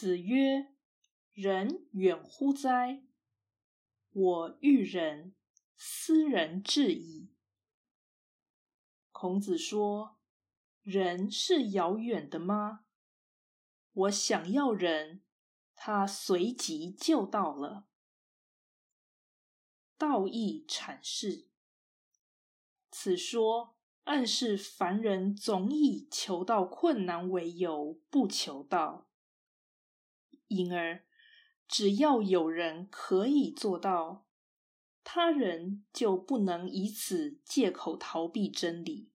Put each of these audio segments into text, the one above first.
子曰：“人远乎哉？我欲人，斯人至矣。”孔子说：“人是遥远的吗？我想要人，他随即就到了。”道义阐释，此说暗示凡人总以求道困难为由不求道。因而，只要有人可以做到，他人就不能以此借口逃避真理。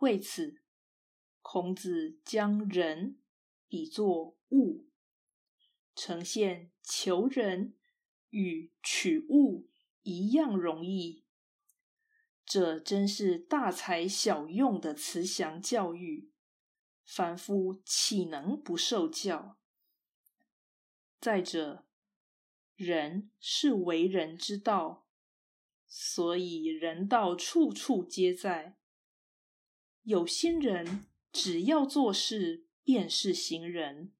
为此，孔子将人比作物，呈现求人与取物一样容易。这真是大材小用的慈祥教育，凡夫岂能不受教？再者，人是为人之道，所以人道处处皆在。有心人只要做事，便是行人，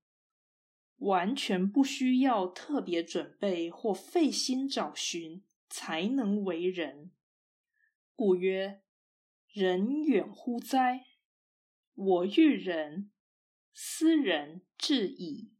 完全不需要特别准备或费心找寻，才能为人。故曰：人远乎哉？我欲人，斯人至矣。